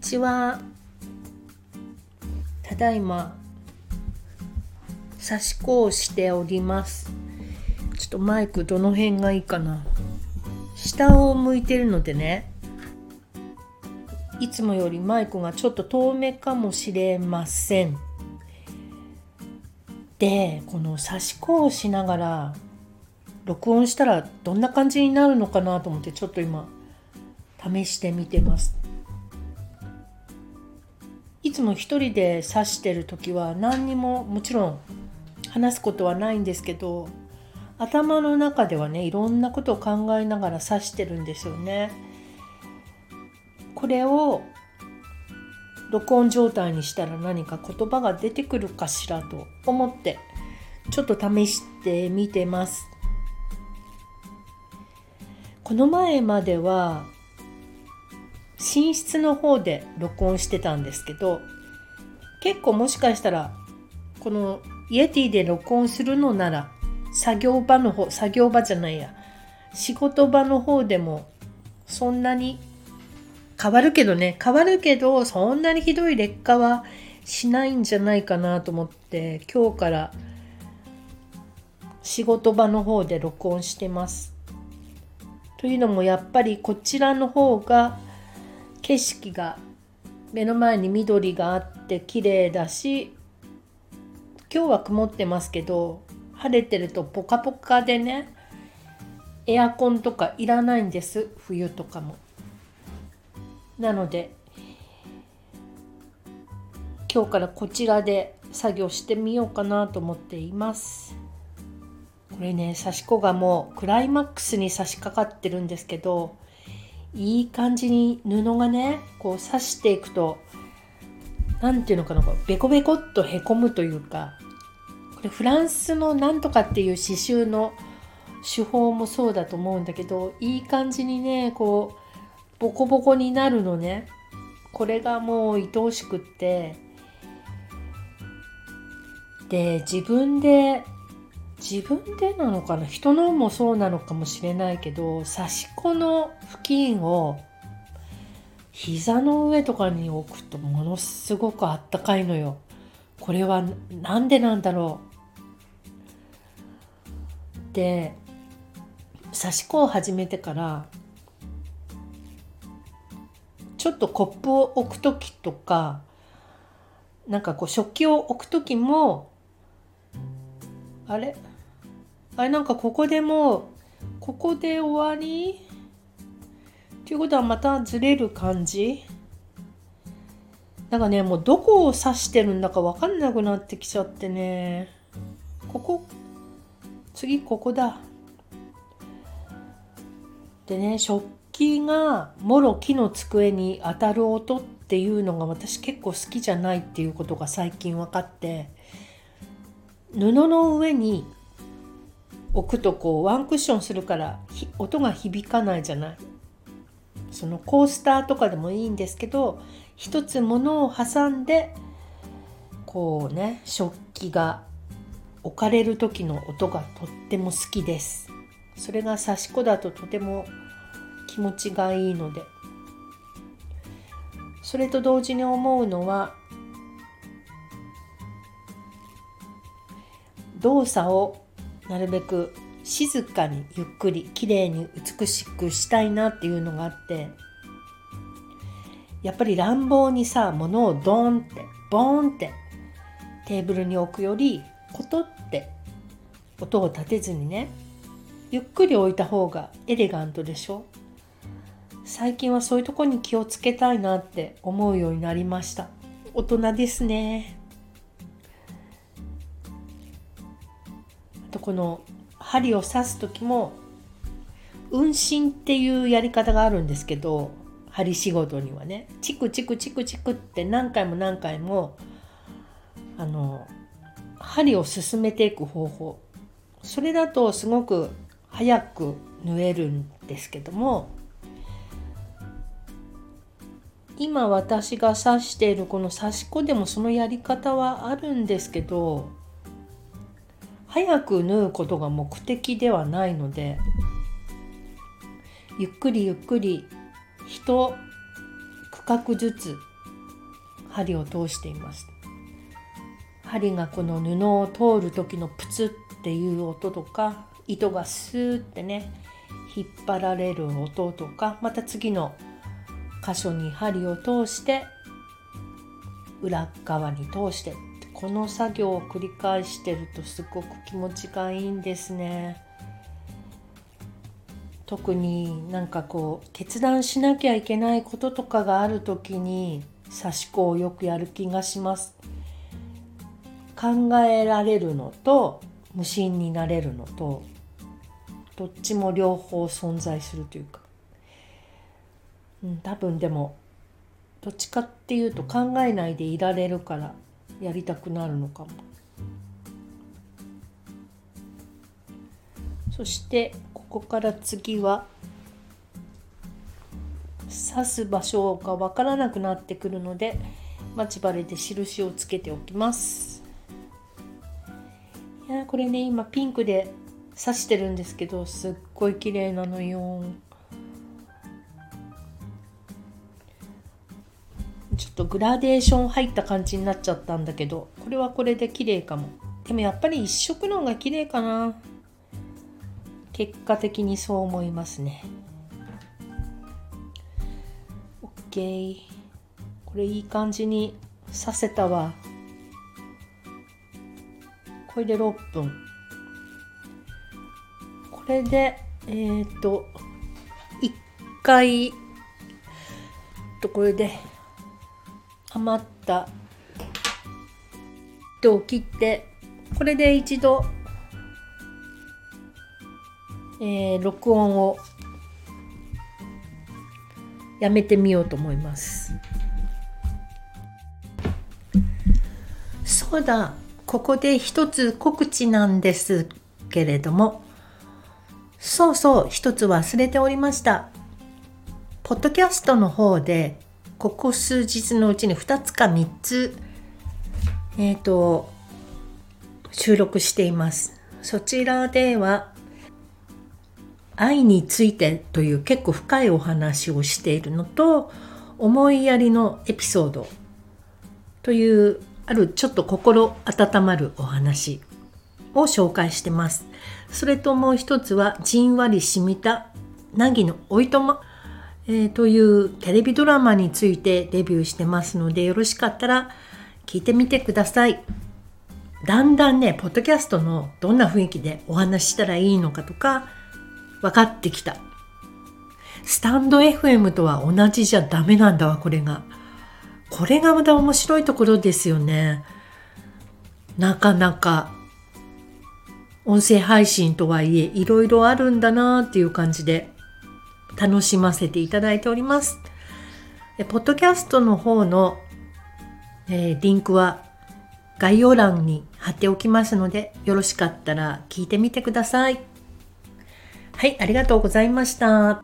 ちは。ただいま。差し子をしております。ちょっとマイクどの辺がいいかな。下を向いてるのでね。いつもよりマイクがちょっと遠めかもしれません。でこの差し子をしながら録音したらどんな感じになるのかなと思ってちょっと今試してみてます。いつも一人で指してる時は何にももちろん話すことはないんですけど頭の中ではねいろんなことを考えながら指してるんですよね。これを録音状態にしたら何か言葉が出てくるかしらと思ってちょっと試してみてます。この前までは寝室の方で録音してたんですけど結構もしかしたらこのイエティで録音するのなら作業場の方作業場じゃないや仕事場の方でもそんなに変わるけどね変わるけどそんなにひどい劣化はしないんじゃないかなと思って今日から仕事場の方で録音してます。というのもやっぱりこちらの方が景色が目の前に緑があって綺麗だし今日は曇ってますけど晴れてるとポカポカでねエアコンとかいらないんです冬とかも。なので今日からこちらで作業してみようかなと思っています。これね刺し子がもうクライマックスに差し掛かってるんですけどいい感じに布がねこう刺していくと何ていうのかなこうベコベコっとへこむというかこれフランスのなんとかっていう刺繍の手法もそうだと思うんだけどいい感じにねこうボコボコになるのね。これがもう愛おしくって。で自分で自分でなのかな？人のもそうなのかもしれないけど刺し子の付近を膝の上とかに置くとものすごくあったかいのよ。これは何でなんだろう？で刺し子を始めてからちょっとコップを置く時とかなんかこう食器を置く時もあれ？あれなんかここでもここで終わり？っていうことはまたずれる感じ？なんかねもうどこを指してるんだか分かんなくなってきちゃってね。ここ？次ここだ。でね食器がもろ木の机に当たる音っていうのが私結構好きじゃないっていうことが最近分かって。布の上に置くとこうワンクッションするから音が響かないじゃない。そのコースターとかでもいいんですけど一つ物を挟んでこうね食器が置かれる時の音がとっても好きです。それが刺し子だととても気持ちがいいので。それと同時に思うのは動作をなるべく静かにゆっくり綺麗に美しくしたいなっていうのがあってやっぱり乱暴にさ物をドーンってボーンってテーブルに置くよりコトって音を立てずにねゆっくり置いた方がエレガントでしょ。最近はそういうとこに気をつけたいなって思うようになりました。大人ですね。この針を刺す時も運針っていうやり方があるんですけど針仕事にはね。チクチクチクチクって何回も何回もあの針を進めていく方法。それだとすごく早く縫えるんですけども今私が刺しているこの刺し子でもそのやり方はあるんですけど早く縫うことが目的ではないのでゆっくりゆっくり一区画ずつ針を通しています。針がこの布を通る時のプツっていう音とか糸がスーってね引っ張られる音とかまた次の箇所に針を通して裏側に通してこの作業を繰り返してるとすごく気持ちがいいんですね。特になんかこう決断しなきゃいけないこととかがある時に刺し子をよくやる気がします。考えられるのと無心になれるのとどっちも両方存在するというか、うん、多分でもどっちかっていうと考えないでいられるからやりたくなるのかも。そしてここから次は刺す場所がわからなくなってくるので待ち針で印をつけておきます。いやこれね今ピンクで刺してるんですけどすっごい綺麗なのよ。とグラデーション入った感じになっちゃったんだけどこれはこれで綺麗かも。でもやっぱり一色の方が綺麗かな。結果的にそう思いますね。OK これいい感じにさせたわ。これで6分。これでえっ、ー、と1回。とこれで余った。糸を切ってこれで一度、えー、録音をやめてみようと思います。そうだ。ここで一つ告知なんですけれどもそうそう一つ忘れておりました。ポッドキャストの方でここ数日のうちに2つか3つ、えっ、ー、と、収録しています。そちらでは、愛についてという結構深いお話をしているのと、思いやりのエピソードというあるちょっと心温まるお話を紹介してます。それともう一つはじんわりしみた凪のおいとまえー、というテレビドラマについてデビューしてますのでよろしかったら聞いてみてください。だんだんね、ポッドキャストのどんな雰囲気でお話ししたらいいのかとか分かってきた。スタンド FM とは同じじゃダメなんだわ、これが。これがまた面白いところですよね。なかなか音声配信とはいえいろいろあるんだなっていう感じで楽しませていただいております。ポッドキャストの方の、えー、リンクは概要欄に貼っておきますので、よろしかったら聞いてみてください。はい、ありがとうございました。